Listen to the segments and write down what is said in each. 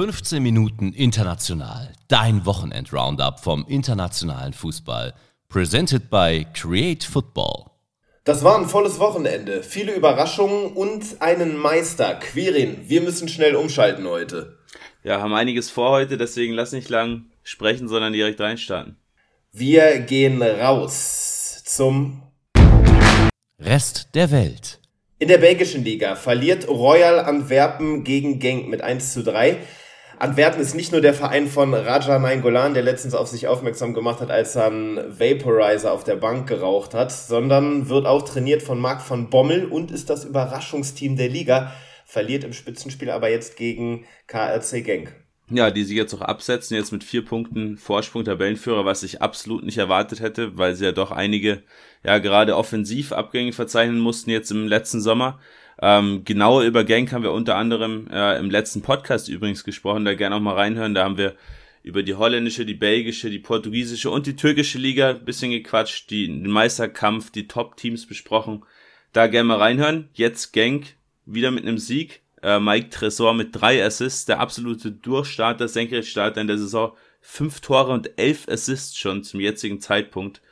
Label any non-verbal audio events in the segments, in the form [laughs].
15 Minuten international. Dein Wochenend-Roundup vom internationalen Fußball. Presented by Create Football. Das war ein volles Wochenende. Viele Überraschungen und einen Meister. Quirin, wir müssen schnell umschalten heute. Ja, haben einiges vor heute, deswegen lass nicht lang sprechen, sondern direkt reinstarten. Wir gehen raus zum Rest der Welt. In der belgischen Liga verliert Royal Antwerpen gegen Genk mit 1 zu 3. Antwerpen ist nicht nur der Verein von Raja Nainggolan, der letztens auf sich aufmerksam gemacht hat, als er einen Vaporizer auf der Bank geraucht hat, sondern wird auch trainiert von Marc von Bommel und ist das Überraschungsteam der Liga, verliert im Spitzenspiel aber jetzt gegen KRC Genk. Ja, die sich jetzt auch absetzen, jetzt mit vier Punkten Vorsprung Tabellenführer, was ich absolut nicht erwartet hätte, weil sie ja doch einige, ja, gerade Offensivabgänge verzeichnen mussten jetzt im letzten Sommer. Ähm, genauer über Genk haben wir unter anderem äh, im letzten Podcast übrigens gesprochen, da gerne auch mal reinhören. Da haben wir über die holländische, die belgische, die portugiesische und die türkische Liga ein bisschen gequatscht, die, den Meisterkampf, die Top-Teams besprochen. Da gerne mal reinhören. Jetzt Genk wieder mit einem Sieg. Äh, Mike Tresor mit drei Assists, der absolute Durchstarter, Senkrechtstarter in der Saison. Fünf Tore und elf Assists schon zum jetzigen Zeitpunkt.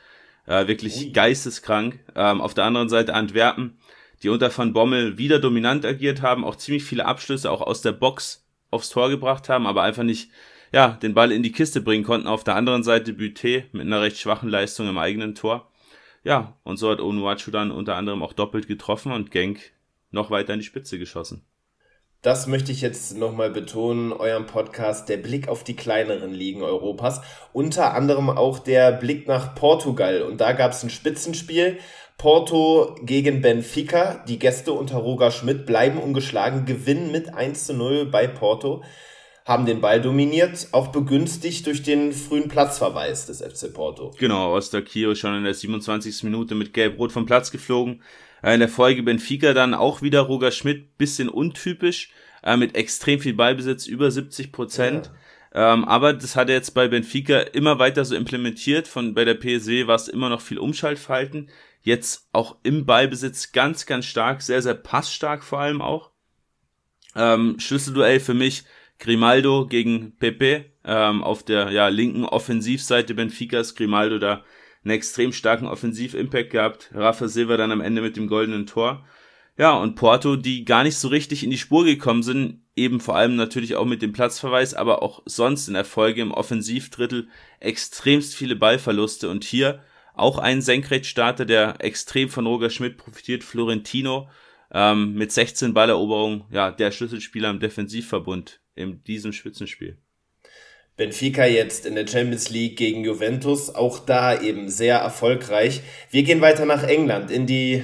Äh, wirklich Ui. geisteskrank. Ähm, auf der anderen Seite Antwerpen die unter Van Bommel wieder dominant agiert haben, auch ziemlich viele Abschlüsse auch aus der Box aufs Tor gebracht haben, aber einfach nicht ja, den Ball in die Kiste bringen konnten. Auf der anderen Seite Buté mit einer recht schwachen Leistung im eigenen Tor. Ja, und so hat Onuachu dann unter anderem auch doppelt getroffen und Genk noch weiter in die Spitze geschossen. Das möchte ich jetzt nochmal betonen, eurem Podcast, der Blick auf die kleineren Ligen Europas. Unter anderem auch der Blick nach Portugal. Und da gab es ein Spitzenspiel. Porto gegen Benfica. Die Gäste unter Roger Schmidt bleiben ungeschlagen, gewinnen mit 1 zu 0 bei Porto, haben den Ball dominiert, auch begünstigt durch den frühen Platzverweis des FC Porto. Genau, Ostakio schon in der 27. Minute mit Gelb-Rot vom Platz geflogen. Äh, in der Folge Benfica dann auch wieder Roger Schmidt, bisschen untypisch, äh, mit extrem viel Ballbesitz, über 70 Prozent. Ja. Ähm, aber das hat er jetzt bei Benfica immer weiter so implementiert. Von bei der PSW war es immer noch viel Umschaltverhalten. Jetzt auch im Ballbesitz ganz, ganz stark, sehr, sehr passstark vor allem auch. Ähm, Schlüsselduell für mich Grimaldo gegen Pepe ähm, auf der ja, linken Offensivseite Benficas. Grimaldo da einen extrem starken Offensiv-Impact gehabt. Rafa Silva dann am Ende mit dem goldenen Tor. Ja, und Porto, die gar nicht so richtig in die Spur gekommen sind, eben vor allem natürlich auch mit dem Platzverweis, aber auch sonst in Erfolge im Offensivdrittel extremst viele Ballverluste und hier auch ein Senkrechtstarter, der extrem von Roger Schmidt profitiert, Florentino, ähm, mit 16 Balleroberungen, ja, der Schlüsselspieler im Defensivverbund in diesem Spitzenspiel. Benfica jetzt in der Champions League gegen Juventus, auch da eben sehr erfolgreich. Wir gehen weiter nach England in die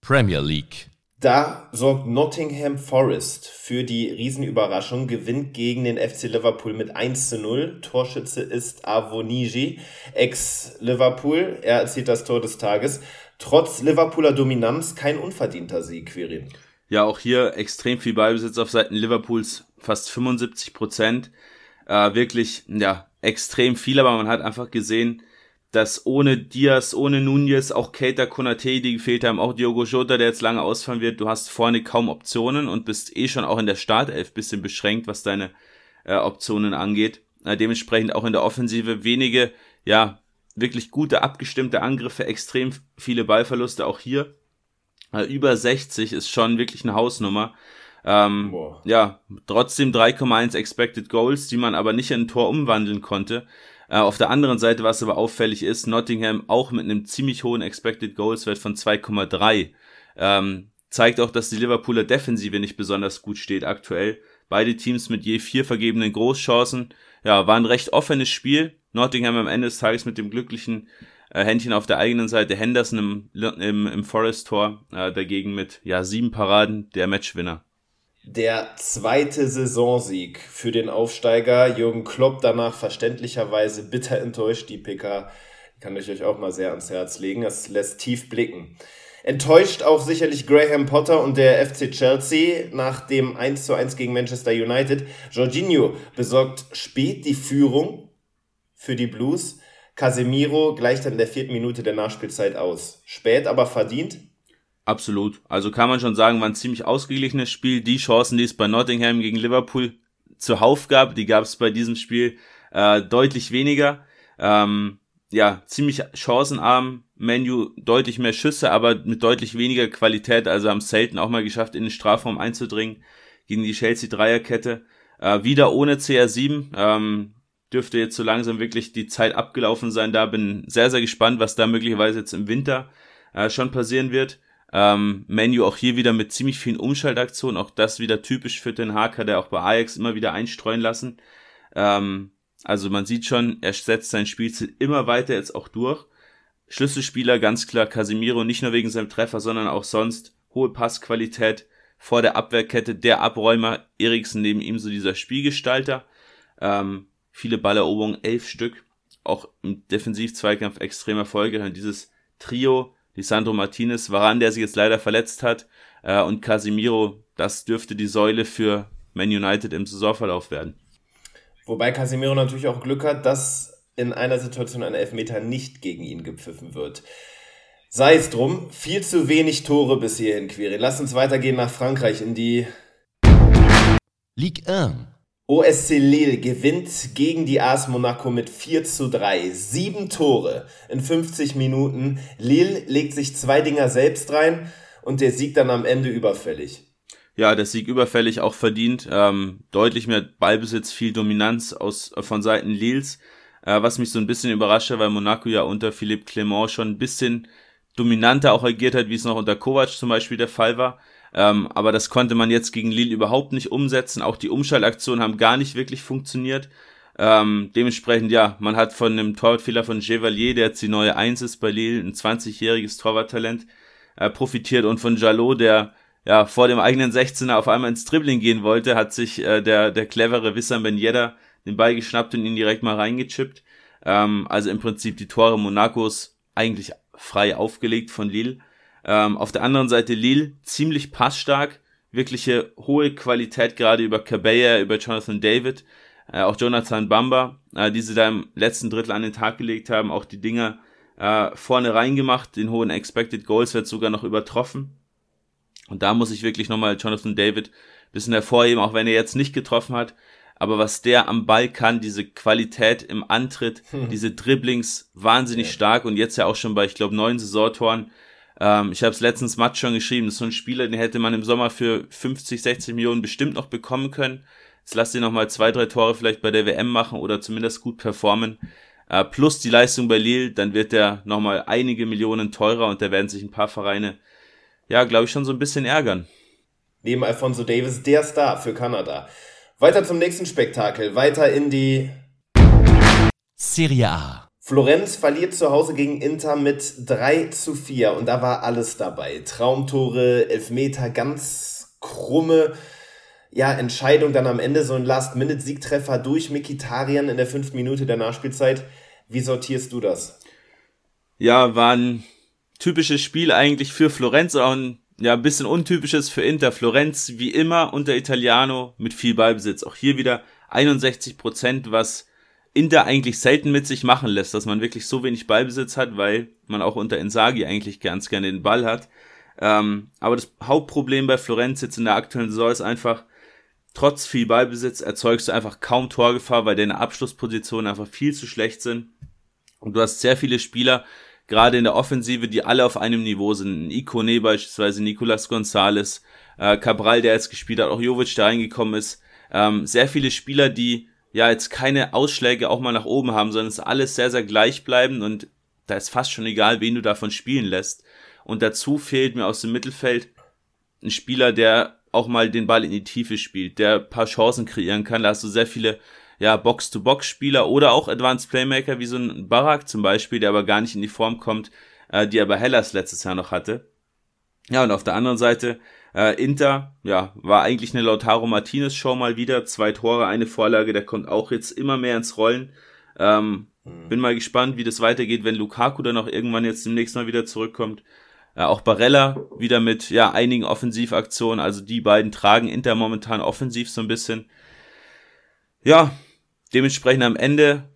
Premier League. Da sorgt Nottingham Forest für die Riesenüberraschung, gewinnt gegen den FC Liverpool mit 1 zu 0. Torschütze ist Avoniji, ex-Liverpool. Er erzielt das Tor des Tages. Trotz Liverpooler Dominanz kein unverdienter Sieg, Quirin. Ja, auch hier extrem viel Ballbesitz auf Seiten Liverpools fast 75 Prozent. Äh, wirklich, ja, extrem viel, aber man hat einfach gesehen, dass ohne Diaz, ohne Nunez, auch Keita Konate, die gefehlt haben, auch Diogo Jota, der jetzt lange ausfallen wird, du hast vorne kaum Optionen und bist eh schon auch in der Startelf bisschen beschränkt, was deine äh, Optionen angeht. Äh, dementsprechend auch in der Offensive wenige, ja, wirklich gute abgestimmte Angriffe, extrem viele Ballverluste auch hier. Äh, über 60 ist schon wirklich eine Hausnummer. Ähm, ja, trotzdem 3,1 Expected Goals, die man aber nicht in ein Tor umwandeln konnte. Äh, auf der anderen Seite, was aber auffällig ist, Nottingham auch mit einem ziemlich hohen Expected Goals Wert von 2,3. Ähm, zeigt auch, dass die Liverpooler Defensive nicht besonders gut steht aktuell. Beide Teams mit je vier vergebenen Großchancen. Ja, war ein recht offenes Spiel. Nottingham am Ende des Tages mit dem glücklichen äh, Händchen auf der eigenen Seite. Henderson im, im, im Forest-Tor äh, dagegen mit ja, sieben Paraden der Matchwinner. Der zweite Saisonsieg für den Aufsteiger. Jürgen Klopp danach verständlicherweise bitter enttäuscht. Die PK kann ich euch auch mal sehr ans Herz legen. Das lässt tief blicken. Enttäuscht auch sicherlich Graham Potter und der FC Chelsea nach dem 1 zu 1 gegen Manchester United. Jorginho besorgt spät die Führung für die Blues. Casemiro gleicht dann in der vierten Minute der Nachspielzeit aus. Spät, aber verdient. Absolut. Also kann man schon sagen, war ein ziemlich ausgeglichenes Spiel. Die Chancen, die es bei Nottingham gegen Liverpool zuhauf gab, die gab es bei diesem Spiel äh, deutlich weniger. Ähm, ja, ziemlich chancenarm. Menu deutlich mehr Schüsse, aber mit deutlich weniger Qualität. Also haben selten auch mal geschafft, in den Strafraum einzudringen gegen die Chelsea Dreierkette. Äh, wieder ohne CR7. Ähm, dürfte jetzt so langsam wirklich die Zeit abgelaufen sein. Da bin sehr, sehr gespannt, was da möglicherweise jetzt im Winter äh, schon passieren wird. Ähm, Menu auch hier wieder mit ziemlich vielen Umschaltaktionen. Auch das wieder typisch für den Haker, der auch bei Ajax immer wieder einstreuen lassen. Ähm, also man sieht schon, er setzt sein Spielziel immer weiter jetzt auch durch. Schlüsselspieler ganz klar Casimiro, nicht nur wegen seinem Treffer, sondern auch sonst hohe Passqualität vor der Abwehrkette, der Abräumer, Eriksen neben ihm so dieser Spielgestalter. Ähm, viele Balleroberungen, elf Stück, auch im Defensiv-Zweikampf extrem erfolgreich. Und dieses Trio, Lisandro Martinez, Varan, der sich jetzt leider verletzt hat, äh, und Casimiro, das dürfte die Säule für Man United im Saisonverlauf werden. Wobei Casimiro natürlich auch Glück hat, dass in einer Situation ein Elfmeter nicht gegen ihn gepfiffen wird. Sei es drum, viel zu wenig Tore bis hierhin, Quiri. Lass uns weitergehen nach Frankreich in die Ligue 1. OSC Lille gewinnt gegen die AS Monaco mit 4 zu 3. Sieben Tore in 50 Minuten. Lille legt sich zwei Dinger selbst rein und der Sieg dann am Ende überfällig ja, der Sieg überfällig auch verdient. Ähm, deutlich mehr Ballbesitz, viel Dominanz aus, von Seiten Lils. Äh, was mich so ein bisschen überraschte, weil Monaco ja unter Philippe Clement schon ein bisschen dominanter auch agiert hat, wie es noch unter Kovac zum Beispiel der Fall war. Ähm, aber das konnte man jetzt gegen Lille überhaupt nicht umsetzen. Auch die Umschaltaktionen haben gar nicht wirklich funktioniert. Ähm, dementsprechend, ja, man hat von einem Torwartfehler von Chevalier, der jetzt die neue Eins ist bei Lille, ein 20-jähriges Torwarttalent, äh, profitiert und von Jalot, der ja, vor dem eigenen 16er auf einmal ins Dribbling gehen wollte, hat sich äh, der, der clevere Wissam Ben Yedda den Ball geschnappt und ihn direkt mal reingechippt. Ähm, also im Prinzip die Tore Monacos eigentlich frei aufgelegt von Lille. Ähm, auf der anderen Seite Lille ziemlich passstark, wirkliche hohe Qualität gerade über Cabella, über Jonathan David, äh, auch Jonathan Bamba, äh, die sie da im letzten Drittel an den Tag gelegt haben, auch die Dinger äh, vorne reingemacht, den hohen Expected Goals wird sogar noch übertroffen. Und da muss ich wirklich nochmal Jonathan David bisschen hervorheben, auch wenn er jetzt nicht getroffen hat. Aber was der am Ball kann, diese Qualität im Antritt, hm. [laughs] diese Dribblings, wahnsinnig ja. stark und jetzt ja auch schon bei, ich glaube, neun Saisontoren. Ähm, ich habe es letztens Matt schon geschrieben, das ist so ein Spieler, den hätte man im Sommer für 50, 60 Millionen bestimmt noch bekommen können. Jetzt lass ihn nochmal zwei, drei Tore vielleicht bei der WM machen oder zumindest gut performen. Äh, plus die Leistung bei Lille, dann wird der nochmal einige Millionen teurer und da werden sich ein paar Vereine ja, glaube ich, schon so ein bisschen ärgern. Neben Alfonso Davis der Star für Kanada. Weiter zum nächsten Spektakel, weiter in die Serie A. Florenz verliert zu Hause gegen Inter mit 3 zu 4 und da war alles dabei. Traumtore, Elfmeter, ganz krumme ja, Entscheidung dann am Ende, so ein Last-Minute-Siegtreffer durch Mikitarian in der fünften Minute der Nachspielzeit. Wie sortierst du das? Ja, war ein typisches Spiel eigentlich für Florenz, auch ein ja, bisschen untypisches für Inter. Florenz wie immer unter Italiano mit viel Ballbesitz. Auch hier wieder 61 Prozent, was Inter eigentlich selten mit sich machen lässt, dass man wirklich so wenig Ballbesitz hat, weil man auch unter Insagi eigentlich ganz gerne den Ball hat. Ähm, aber das Hauptproblem bei Florenz jetzt in der aktuellen Saison ist einfach, trotz viel Ballbesitz erzeugst du einfach kaum Torgefahr, weil deine Abschlusspositionen einfach viel zu schlecht sind. Und du hast sehr viele Spieler, gerade in der Offensive, die alle auf einem Niveau sind. Ikone beispielsweise, Nicolas Gonzalez, äh, Cabral, der jetzt gespielt hat, auch Jovic, der reingekommen ist. Ähm, sehr viele Spieler, die ja jetzt keine Ausschläge auch mal nach oben haben, sondern es ist alles sehr, sehr gleich bleiben und da ist fast schon egal, wen du davon spielen lässt. Und dazu fehlt mir aus dem Mittelfeld ein Spieler, der auch mal den Ball in die Tiefe spielt, der paar Chancen kreieren kann. Da hast du sehr viele ja, Box-to-Box-Spieler oder auch Advanced Playmaker wie so ein Barak zum Beispiel, der aber gar nicht in die Form kommt, äh, die aber Hellas letztes Jahr noch hatte. Ja, und auf der anderen Seite, äh, Inter, ja, war eigentlich eine Lautaro Martinez Show mal wieder. Zwei Tore, eine Vorlage, der kommt auch jetzt immer mehr ins Rollen. Ähm, mhm. Bin mal gespannt, wie das weitergeht, wenn Lukaku dann auch irgendwann jetzt demnächst mal wieder zurückkommt. Äh, auch Barella wieder mit ja einigen Offensivaktionen. Also die beiden tragen Inter momentan offensiv so ein bisschen. Ja, dementsprechend am Ende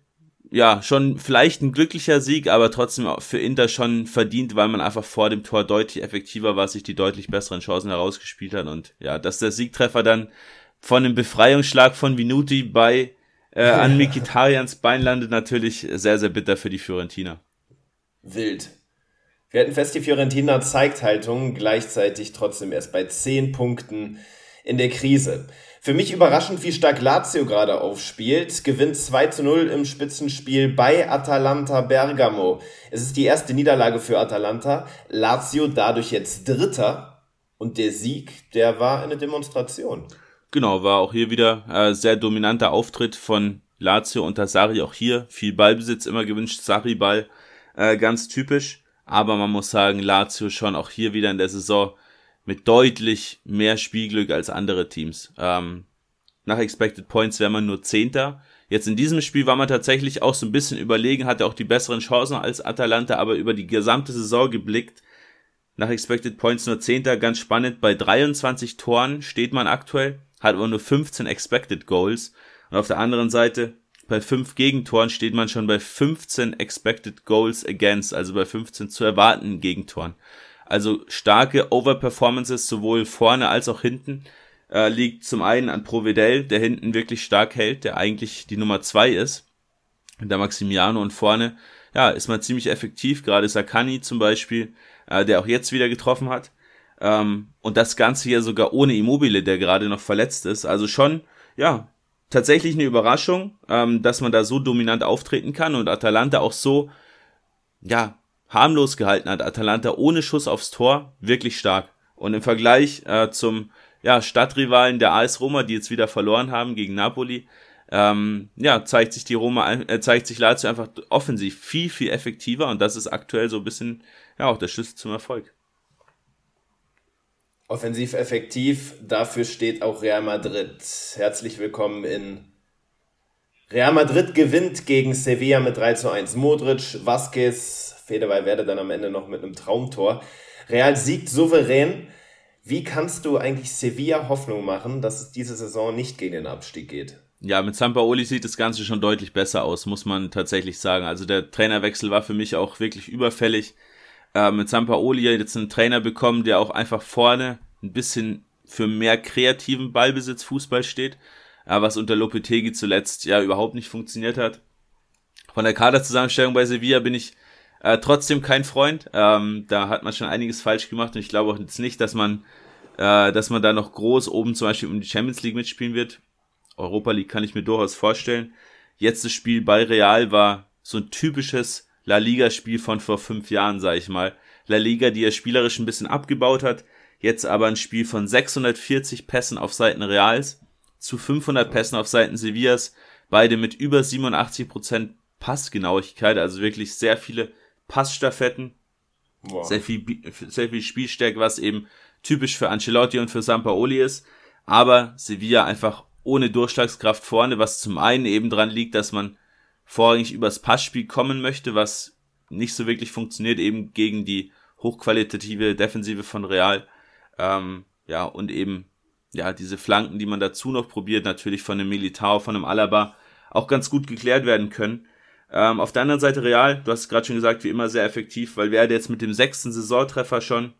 ja, schon vielleicht ein glücklicher Sieg, aber trotzdem für Inter schon verdient, weil man einfach vor dem Tor deutlich effektiver war, sich die deutlich besseren Chancen herausgespielt hat und ja, dass der Siegtreffer dann von dem Befreiungsschlag von Vinuti bei äh, [laughs] an Mikitarians Bein landet, natürlich sehr, sehr bitter für die Fiorentiner. Wild. Wir hatten fest, die Fiorentina zeigt Haltung, gleichzeitig trotzdem erst bei 10 Punkten in der Krise. Für mich überraschend, wie stark Lazio gerade aufspielt. Gewinnt 2 zu 0 im Spitzenspiel bei Atalanta Bergamo. Es ist die erste Niederlage für Atalanta. Lazio dadurch jetzt Dritter. Und der Sieg, der war eine Demonstration. Genau, war auch hier wieder äh, sehr dominanter Auftritt von Lazio unter Sari. Auch hier viel Ballbesitz immer gewünscht. Sari-Ball äh, ganz typisch. Aber man muss sagen, Lazio schon auch hier wieder in der Saison mit deutlich mehr Spielglück als andere Teams. Ähm, nach Expected Points wäre man nur Zehnter. Jetzt in diesem Spiel war man tatsächlich auch so ein bisschen überlegen, hatte auch die besseren Chancen als Atalanta, aber über die gesamte Saison geblickt. Nach Expected Points nur Zehnter, ganz spannend. Bei 23 Toren steht man aktuell, hat aber nur 15 Expected Goals. Und auf der anderen Seite, bei 5 Gegentoren steht man schon bei 15 Expected Goals Against, also bei 15 zu erwartenden Gegentoren. Also starke Overperformances sowohl vorne als auch hinten. Äh, liegt zum einen an Provedel, der hinten wirklich stark hält, der eigentlich die Nummer zwei ist. Der Maximiano und vorne, ja, ist man ziemlich effektiv. Gerade Sakani zum Beispiel, äh, der auch jetzt wieder getroffen hat. Ähm, und das Ganze hier sogar ohne Immobile, der gerade noch verletzt ist. Also schon, ja, tatsächlich eine Überraschung, ähm, dass man da so dominant auftreten kann und Atalanta auch so, ja, harmlos gehalten hat. Atalanta ohne Schuss aufs Tor, wirklich stark. Und im Vergleich äh, zum ja, Stadtrivalen der AS Roma, die jetzt wieder verloren haben gegen Napoli, ähm, ja, zeigt sich die Roma, äh, zeigt sich Lazio einfach offensiv viel, viel effektiver und das ist aktuell so ein bisschen, ja, auch der Schlüssel zum Erfolg. Offensiv effektiv, dafür steht auch Real Madrid. Herzlich willkommen in Real Madrid gewinnt gegen Sevilla mit 3 zu 1. Modric, Vasquez, Federwey dann am Ende noch mit einem Traumtor. Real siegt souverän. Wie kannst du eigentlich Sevilla Hoffnung machen, dass es diese Saison nicht gegen den Abstieg geht? Ja, mit Sampaoli sieht das Ganze schon deutlich besser aus, muss man tatsächlich sagen. Also der Trainerwechsel war für mich auch wirklich überfällig. Äh, mit Sampaoli jetzt einen Trainer bekommen, der auch einfach vorne ein bisschen für mehr kreativen Ballbesitz Fußball steht, was unter Lopetegi zuletzt ja überhaupt nicht funktioniert hat. Von der Kaderzusammenstellung bei Sevilla bin ich äh, trotzdem kein Freund. Ähm, da hat man schon einiges falsch gemacht und ich glaube auch jetzt nicht, dass man, äh, dass man da noch groß oben zum Beispiel um die Champions League mitspielen wird. Europa League kann ich mir durchaus vorstellen. Jetzt das Spiel bei Real war so ein typisches La Liga-Spiel von vor fünf Jahren, sag ich mal. La Liga, die er spielerisch ein bisschen abgebaut hat. Jetzt aber ein Spiel von 640 Pässen auf Seiten Reals zu 500 Pässen auf Seiten Sevillas. Beide mit über 87% Passgenauigkeit, also wirklich sehr viele Passstaffetten, wow. sehr, viel, sehr viel Spielstärke, was eben typisch für Ancelotti und für Sampaoli ist. Aber Sevilla einfach ohne Durchschlagskraft vorne, was zum einen eben dran liegt, dass man vorrangig übers Passspiel kommen möchte, was nicht so wirklich funktioniert, eben gegen die hochqualitative Defensive von Real. Ähm, ja, und eben, ja, diese Flanken, die man dazu noch probiert, natürlich von einem Militao, von einem Alaba, auch ganz gut geklärt werden können. Ähm, auf der anderen Seite Real, du hast es gerade schon gesagt, wie immer sehr effektiv, weil Werde jetzt mit dem sechsten Saisontreffer schon.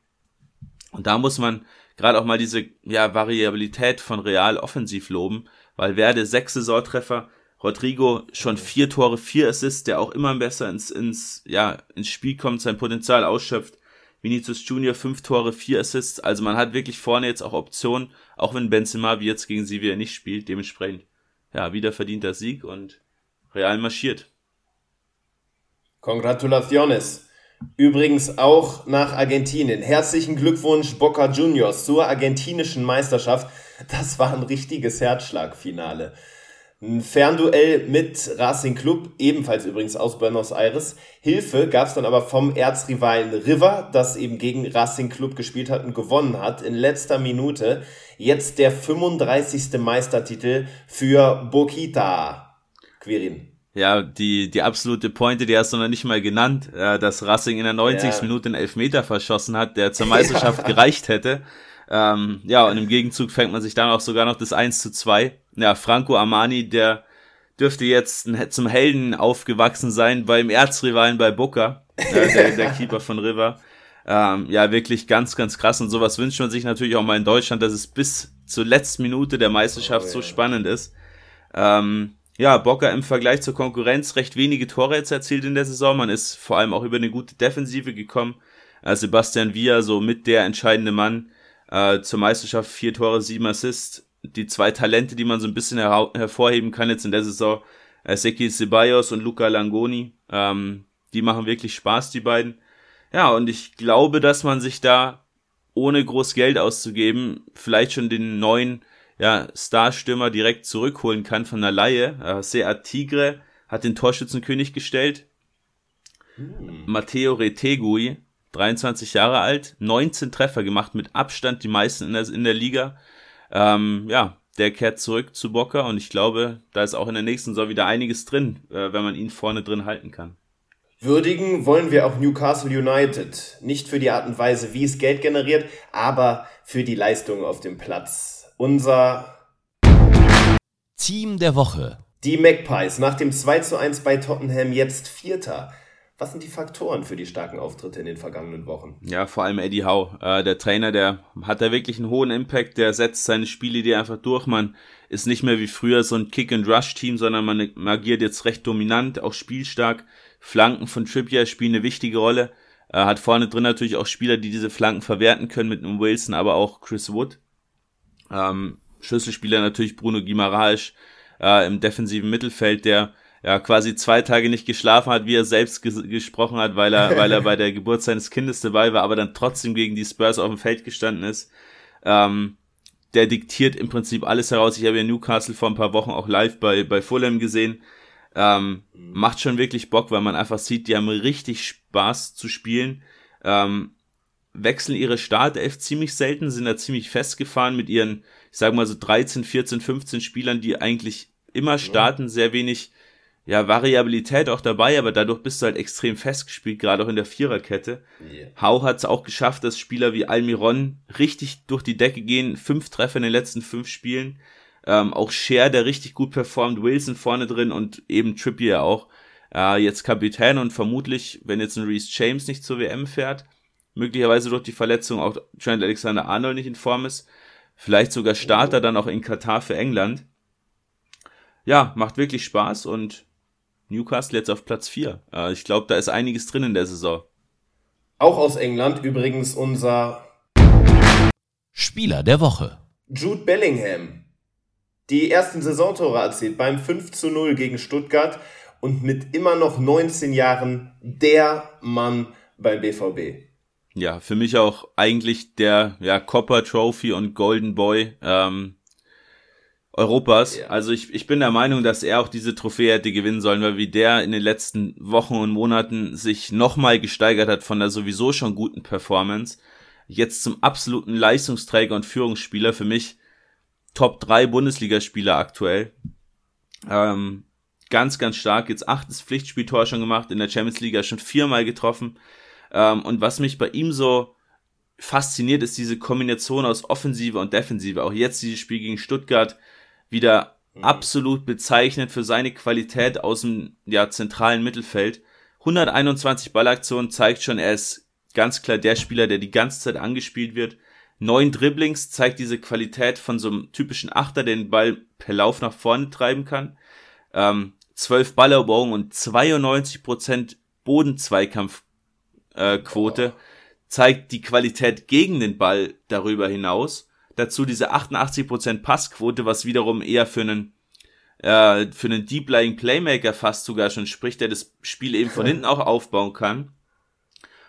Und da muss man gerade auch mal diese ja, Variabilität von Real offensiv loben, weil Werde sechs Saisontreffer, Rodrigo schon vier Tore, vier Assists, der auch immer besser ins, ins, ja, ins Spiel kommt, sein Potenzial ausschöpft. Vinicius Junior fünf Tore, vier Assists. Also man hat wirklich vorne jetzt auch Optionen, auch wenn Benzema wie jetzt gegen wieder nicht spielt. Dementsprechend, ja, wieder verdienter Sieg und Real marschiert. Congratulaciones. Übrigens auch nach Argentinien. Herzlichen Glückwunsch Boca Juniors zur argentinischen Meisterschaft. Das war ein richtiges Herzschlagfinale. Ein Fernduell mit Racing Club, ebenfalls übrigens aus Buenos Aires. Hilfe gab es dann aber vom Erzrivalen River, das eben gegen Racing Club gespielt hat und gewonnen hat in letzter Minute. Jetzt der 35. Meistertitel für Boquita. Quirin ja, die, die absolute Pointe, die hast du noch nicht mal genannt, dass Racing in der 90. Ja. Minute einen Elfmeter verschossen hat, der zur [laughs] Meisterschaft ja. gereicht hätte. Ähm, ja, und im Gegenzug fängt man sich dann auch sogar noch das 1 zu 2. Ja, Franco Armani, der dürfte jetzt zum Helden aufgewachsen sein beim Erzrivalen bei Booker, äh, der, der [laughs] Keeper von River. Ähm, ja, wirklich ganz, ganz krass. Und sowas wünscht man sich natürlich auch mal in Deutschland, dass es bis zur letzten Minute der Meisterschaft oh, so spannend ist. Ähm, ja, Bocker im Vergleich zur Konkurrenz recht wenige Tore jetzt erzielt in der Saison. Man ist vor allem auch über eine gute Defensive gekommen. Äh, Sebastian Villa, so mit der entscheidende Mann äh, zur Meisterschaft, vier Tore, sieben Assists. Die zwei Talente, die man so ein bisschen her hervorheben kann jetzt in der Saison, äh, Seki Ceballos und Luca Langoni, ähm, die machen wirklich Spaß, die beiden. Ja, und ich glaube, dass man sich da, ohne groß Geld auszugeben, vielleicht schon den neuen ja, Starstürmer direkt zurückholen kann von der Laie. Äh, Seat Tigre hat den Torschützenkönig gestellt. Hm. Matteo Retegui, 23 Jahre alt, 19 Treffer gemacht, mit Abstand die meisten in der, in der Liga. Ähm, ja, der kehrt zurück zu Bocker und ich glaube, da ist auch in der nächsten Saison wieder einiges drin, äh, wenn man ihn vorne drin halten kann. Würdigen wollen wir auch Newcastle United. Nicht für die Art und Weise, wie es Geld generiert, aber für die Leistungen auf dem Platz. Unser Team der Woche. Die Magpies nach dem 2 zu 1 bei Tottenham jetzt Vierter. Was sind die Faktoren für die starken Auftritte in den vergangenen Wochen? Ja, vor allem Eddie Howe. Äh, der Trainer, der hat da wirklich einen hohen Impact, der setzt seine Spielidee einfach durch. Man ist nicht mehr wie früher so ein Kick-and-Rush-Team, sondern man agiert jetzt recht dominant, auch spielstark. Flanken von Trippier spielen eine wichtige Rolle. Er hat vorne drin natürlich auch Spieler, die diese Flanken verwerten können mit einem Wilson, aber auch Chris Wood. Ähm, Schlüsselspieler natürlich Bruno Guimaraes äh, im defensiven Mittelfeld, der ja quasi zwei Tage nicht geschlafen hat, wie er selbst ges gesprochen hat, weil er, [laughs] weil er bei der Geburt seines Kindes dabei war, aber dann trotzdem gegen die Spurs auf dem Feld gestanden ist. Ähm, der diktiert im Prinzip alles heraus. Ich habe ja Newcastle vor ein paar Wochen auch live bei, bei Fulham gesehen. Ähm, macht schon wirklich Bock, weil man einfach sieht, die haben richtig Spaß zu spielen. Ähm, wechseln ihre Startelf ziemlich selten, sind da ziemlich festgefahren mit ihren, ich sag mal so 13, 14, 15 Spielern, die eigentlich immer starten, sehr wenig ja, Variabilität auch dabei, aber dadurch bist du halt extrem festgespielt, gerade auch in der Viererkette. Yeah. Hau hat es auch geschafft, dass Spieler wie Almiron richtig durch die Decke gehen, fünf Treffer in den letzten fünf Spielen. Ähm, auch Cher, der richtig gut performt, Wilson vorne drin und eben Trippier auch. Äh, jetzt Kapitän und vermutlich, wenn jetzt ein Reese James nicht zur WM fährt, möglicherweise durch die Verletzung auch Trent Alexander-Arnold nicht in Form ist, vielleicht sogar Starter dann auch in Katar für England. Ja, macht wirklich Spaß und Newcastle jetzt auf Platz 4. Äh, ich glaube, da ist einiges drin in der Saison. Auch aus England übrigens unser Spieler der Woche. Jude Bellingham. Die ersten Saisontore erzielt beim 5 zu 0 gegen Stuttgart und mit immer noch 19 Jahren der Mann beim BVB. Ja, für mich auch eigentlich der ja, Copper Trophy und Golden Boy. Ähm, Europas. Ja. Also ich, ich bin der Meinung, dass er auch diese Trophäe hätte gewinnen sollen, weil wie der in den letzten Wochen und Monaten sich nochmal gesteigert hat von der sowieso schon guten Performance. Jetzt zum absoluten Leistungsträger und Führungsspieler für mich Top 3 Bundesligaspieler aktuell. Ähm, ganz, ganz stark. Jetzt achtes Pflichtspieltor schon gemacht, in der Champions League schon viermal getroffen. Ähm, und was mich bei ihm so fasziniert, ist diese Kombination aus Offensive und Defensive. Auch jetzt dieses Spiel gegen Stuttgart wieder mhm. absolut bezeichnet für seine Qualität aus dem ja, zentralen Mittelfeld. 121 Ballaktionen zeigt schon, er ist ganz klar der Spieler, der die ganze Zeit angespielt wird. Neun Dribblings zeigt diese Qualität von so einem typischen Achter, der den Ball per Lauf nach vorne treiben kann. Ähm, 12 Balleroberungen und 92% Bodenzweikampfquote äh, zeigt die Qualität gegen den Ball darüber hinaus. Dazu diese 88% Passquote, was wiederum eher für einen äh, für einen Deep Lying Playmaker fast sogar schon spricht, der das Spiel eben von hinten auch aufbauen kann.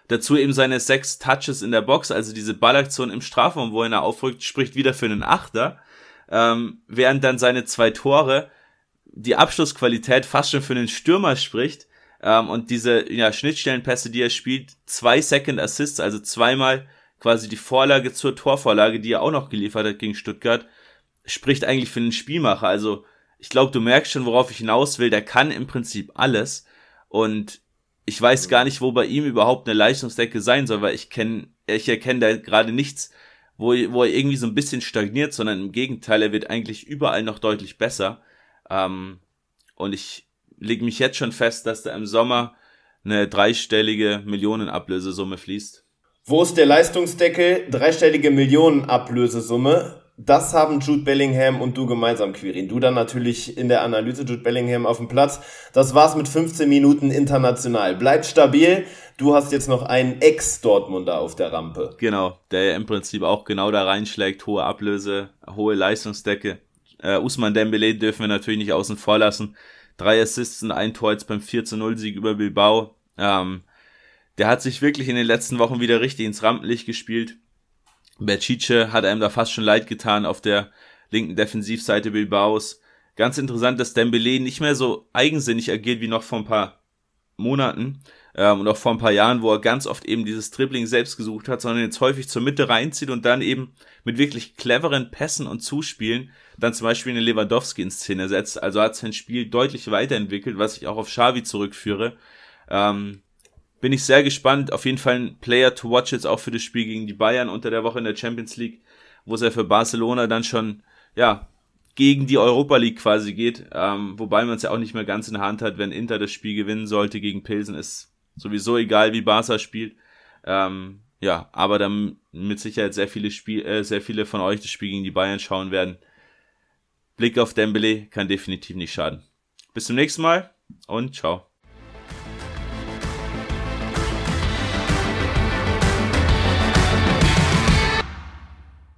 Dazu eben seine sechs Touches in der Box, also diese Ballaktion im Strafraum, wo er aufrückt, spricht wieder für einen Achter. Ähm, während dann seine zwei Tore die Abschlussqualität fast schon für einen Stürmer spricht. Ähm, und diese ja, Schnittstellenpässe, die er spielt, zwei Second Assists, also zweimal quasi die Vorlage zur Torvorlage, die er auch noch geliefert hat gegen Stuttgart, spricht eigentlich für einen Spielmacher. Also ich glaube, du merkst schon, worauf ich hinaus will. Der kann im Prinzip alles und ich weiß gar nicht, wo bei ihm überhaupt eine Leistungsdecke sein soll, weil ich kenne, ich erkenne da gerade nichts, wo, wo er irgendwie so ein bisschen stagniert, sondern im Gegenteil, er wird eigentlich überall noch deutlich besser. Ähm, und ich lege mich jetzt schon fest, dass da im Sommer eine dreistellige Millionenablösesumme fließt. Wo ist der Leistungsdeckel? Dreistellige Millionenablösesumme. Das haben Jude Bellingham und du gemeinsam, Quirin. Du dann natürlich in der Analyse, Jude Bellingham auf dem Platz. Das war's mit 15 Minuten international. Bleibt stabil. Du hast jetzt noch einen Ex-Dortmunder auf der Rampe. Genau, der im Prinzip auch genau da reinschlägt. Hohe Ablöse, hohe Leistungsdecke. Äh, Usman Dembele dürfen wir natürlich nicht außen vor lassen. Drei Assists und ein Tor jetzt beim 4 zu 0 Sieg über Bilbao. Ähm, der hat sich wirklich in den letzten Wochen wieder richtig ins Rampenlicht gespielt. Berchice hat einem da fast schon leid getan auf der linken Defensivseite Bilbaos. Ganz interessant, dass Dembele nicht mehr so eigensinnig agiert wie noch vor ein paar Monaten ähm, und auch vor ein paar Jahren, wo er ganz oft eben dieses Dribbling selbst gesucht hat, sondern jetzt häufig zur Mitte reinzieht und dann eben mit wirklich cleveren Pässen und Zuspielen dann zum Beispiel eine Lewandowski in Szene setzt. Also hat sein Spiel deutlich weiterentwickelt, was ich auch auf Xavi zurückführe. Ähm, bin ich sehr gespannt. Auf jeden Fall ein Player to watch jetzt auch für das Spiel gegen die Bayern unter der Woche in der Champions League, wo es ja für Barcelona dann schon, ja, gegen die Europa League quasi geht. Ähm, wobei man es ja auch nicht mehr ganz in der Hand hat, wenn Inter das Spiel gewinnen sollte gegen Pilsen, ist sowieso egal, wie Barca spielt. Ähm, ja, aber dann mit Sicherheit sehr viele Spiel, äh, sehr viele von euch das Spiel gegen die Bayern schauen werden. Blick auf Dembele kann definitiv nicht schaden. Bis zum nächsten Mal und ciao.